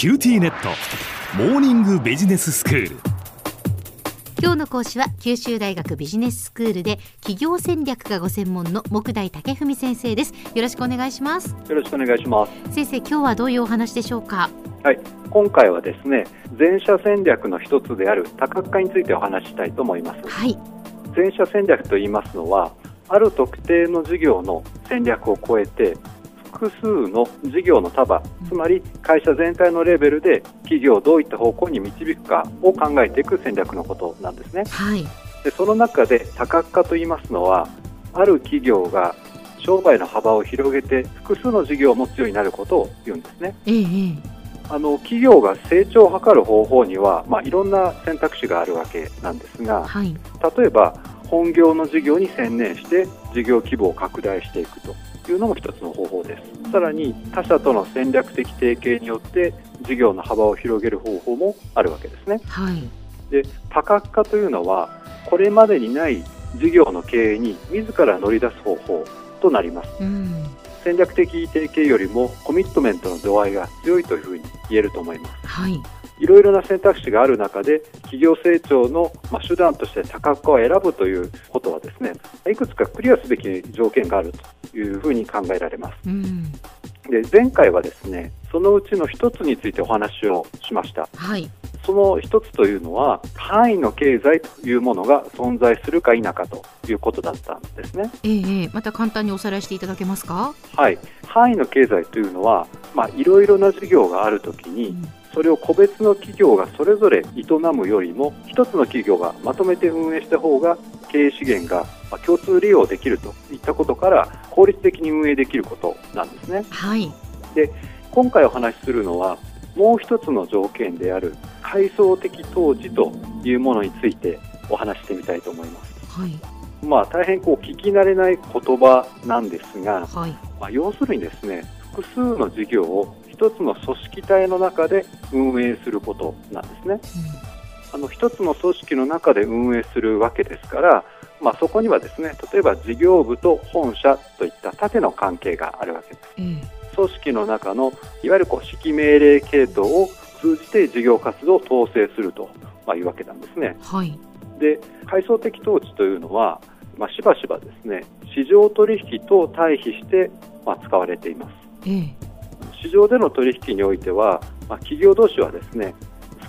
QTnet。モーニングビジネススクール。今日の講師は九州大学ビジネススクールで企業戦略がご専門の目代武史先生です。よろしくお願いします。よろしくお願いします。先生今日はどういうお話でしょうか？はい。今回はですね全社戦略の一つである多角化についてお話ししたいと思います。はい。全社戦略と言いますのはある特定の事業の戦略を超えて複数の事業の束つまり会社全体のレベルで企業をどういった方向に導くかを考えていく戦略のことなんですね。はい。でその中で多角化と言いますのはある企業が商売の幅を広げて複数の事業を持つようになることを言うんですね。えええあの企業が成長を図る方法には、まあ、いろんな選択肢があるわけなんですがえはい。例えば本業の事業に専念して事業規模を拡大していくというのも一つの方法です。さらに他社との戦略的提携によって事業の幅を広げる方法もあるわけですね。はい。で多角化というのはこれまでにない事業の経営に自ら乗り出す方法となります。うん。戦略的提携よりもコミットメントの度合いが強いというふうに言えると思います。はい。いろいろな選択肢がある中で企業成長のまあ手段として多角化を選ぶというはですねいくつかクリアすべき条件があるというふうに考えられます。うん。で前回はですねそのうちの一つについてお話をしました。はい。その一つというのは範囲の経済というものが存在するか否かということだったんですね。ええええ。また簡単におさらいしていただけますか？はい。範囲の経済というのはまあいろいろな事業があるときにうん。それを個別の企業がそれぞれ営むよりも一つの企業がまとめて運営した方が経営資源がまあ共通利用できるといったことから効率的に運営できることなんですね。はい。今回お話しするのはもう一つの条件である階層的統治というものについてお話ししてみたいと思います。はい。まあ大変こう聞き慣れない言葉なんですが、はい。まあ、要するにですね複数の事業を一つの組織体の中で運営することなんですねあの一つの組織の中で運営するわけですから、まあ、そこにはですね例えば事業部と本社といった縦の関係があるわけです。うんえ。組織の中のいわゆるこう指揮命令系統を通じて事業活動を統制するとまあいうわけなんですね。えはい。で階層的統治というのは、まあ、しばしばですね市場取引と対比して、まあ、使われています。ええ。市場での取引においては、まあ、企業同士はですね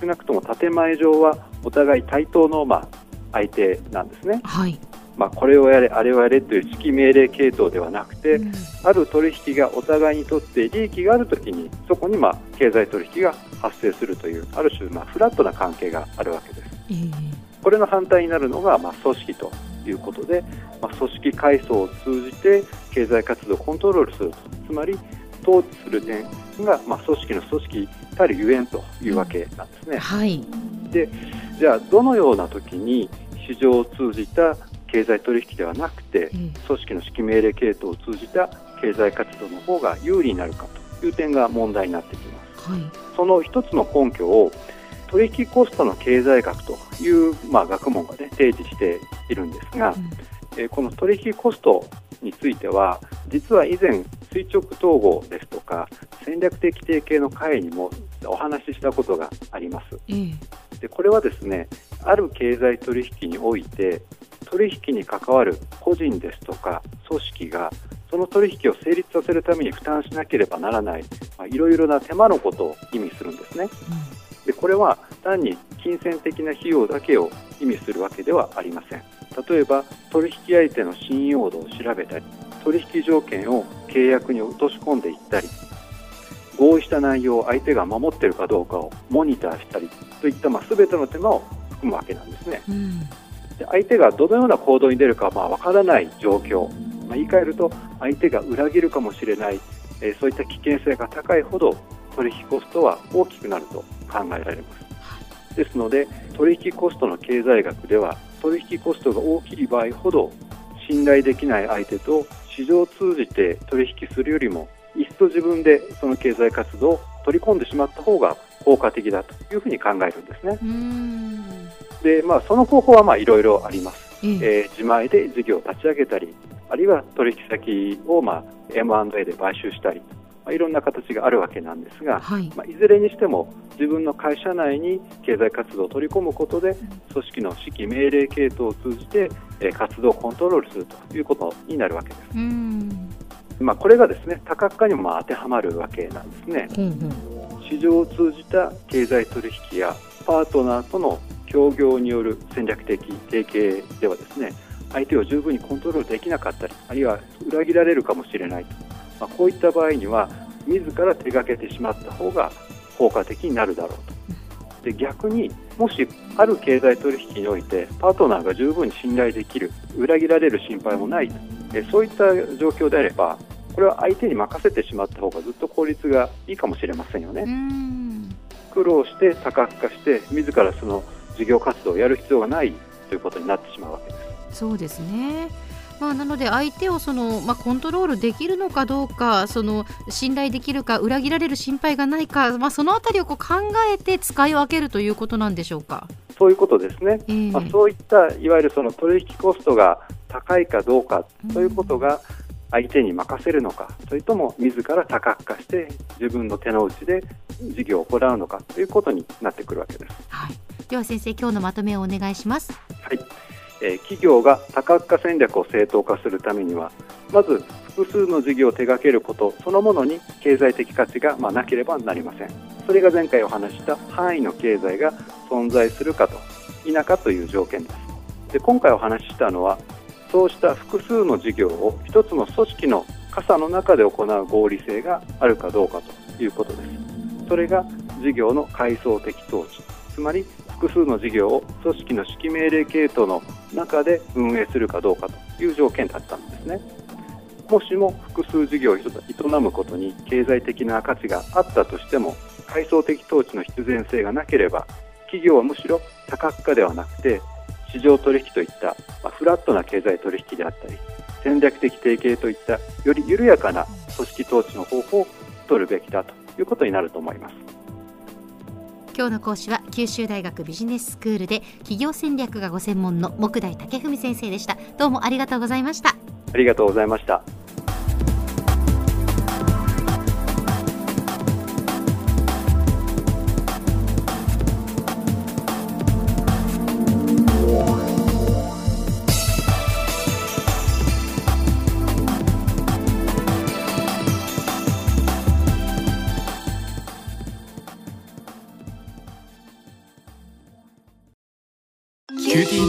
少なくとも建前上はお互い対等の、まあ、相手なんですね、はい。まあ、これをやれあれをやれという指揮命令系統ではなくて、うん。ある取引がお互いにとって利益があるときにそこにまあ経済取引が発生するというある種まあフラットな関係があるわけです。ええ。これの反対になるのがまあ組織ということで、まあ、組織階層を通じて経済活動をコントロールすると。つまり統治する点がまあ組織の組織たるゆえんというわけなんですね。はいじゃあどのような時に市場を通じた経済取引ではなくてええ組織の指揮命令系統を通じた経済活動の方が有利になるかという点が問題になってきます。はいその一つの根拠を取引コストの経済学という、まあ、学問が、ね、提示しているんですが、うんえーこの取引コストについては実は以前垂直統合ですとか戦略的提携の会にもお話ししたことがあります。ええ。でこれはですねある経済取引において取引に関わる個人ですとか組織がその取引を成立させるために負担しなければならないまあいろいろな手間のことを意味するんですね。でこれは単に金銭的な費用だけを意味するわけではありません。例えば取引相手の信用度を調べたり取引条件を契約に落とし込んでいったり合意した内容を相手が守っているかどうかをモニターしたりといった、まあ、全ての手間を含むわけなんですね。うん。で相手がどのような行動に出るかはまあ分からない状況、まあ、言い換えると相手が裏切るかもしれない、えーそういった危険性が高いほど取引コストは大きくなると考えられます。ですので取引コストの経済学では取引コストが大きい場合ほど信頼できない相手と市場を通じて取引するよりもいっそ自分でその経済活動を取り込んでしまった方が効果的だというふうに考えるんですね。で、まあ、その方法はまあいろいろあります。えええー自前で事業を立ち上げたり、あるいは取引先をまあ M&A で買収したり、まあ、いろんな形があるわけなんですが、はい。まあ、いずれにしても自分の会社内に経済活動を取り込むことで組織の指揮命令系統を通じて、えー活動をコントロールするということになるわけです。うん。まあ、これがですね多角化にもまあ当てはまるわけなんですね。ほうほう市場を通じた経済取引やパートナーとの協業による戦略的提携ではですね相手を十分にコントロールできなかったりあるいは裏切られるかもしれないと、まあ、こういった場合には自ら手掛けてしまった方が効果的になるだろうとで逆にもしある経済取引においてパートナーが十分に信頼できる裏切られる心配もないえそういった状況であればこれは相手に任せてしまった方がずっと効率がいいかもしれませんよね。うん苦労して多角化して自らその事業活動をやる必要がないということになってしまうわけです。そうですね。まあ、なので相手をその、まあ、コントロールできるのかどうかその信頼できるか裏切られる心配がないか、まあ、そのあたりをこう考えて使い分けるということなんでしょうか？そういうことですね。ええまあ、そういったいわゆるその取引コストが高いかどうかということが相手に任せるのか、それとも自ら多角化して自分の手の内で事業を行うのかということになってくるわけです。はい、では先生今日のまとめをお願いします。はい、え企業が多角化戦略を正当化するためにはまず複数の事業を手掛けることそのものに経済的価値が、ま、なければなりません。それが前回お話した範囲の経済が存在するかと否かという条件です。で今回お話ししたのはそうした複数の事業を一つの組織の傘の中で行う合理性があるかどうかということです。それが事業の階層的統治つまり複数の事業を組織の指揮命令系統の中で運営するかどうかという条件だったんですね。もしも複数事業を営むことに経済的な価値があったとしても階層的統治の必然性がなければ企業はむしろ多角化ではなくて市場取引といった、ま、フラットな経済取引であったり戦略的提携といったより緩やかな組織統治の方法を取るべきだということになると思います。今日の講師は九州大学ビジネススクールで企業戦略がご専門の木大武文先生でした。どうもありがとうございました。ありがとうございました。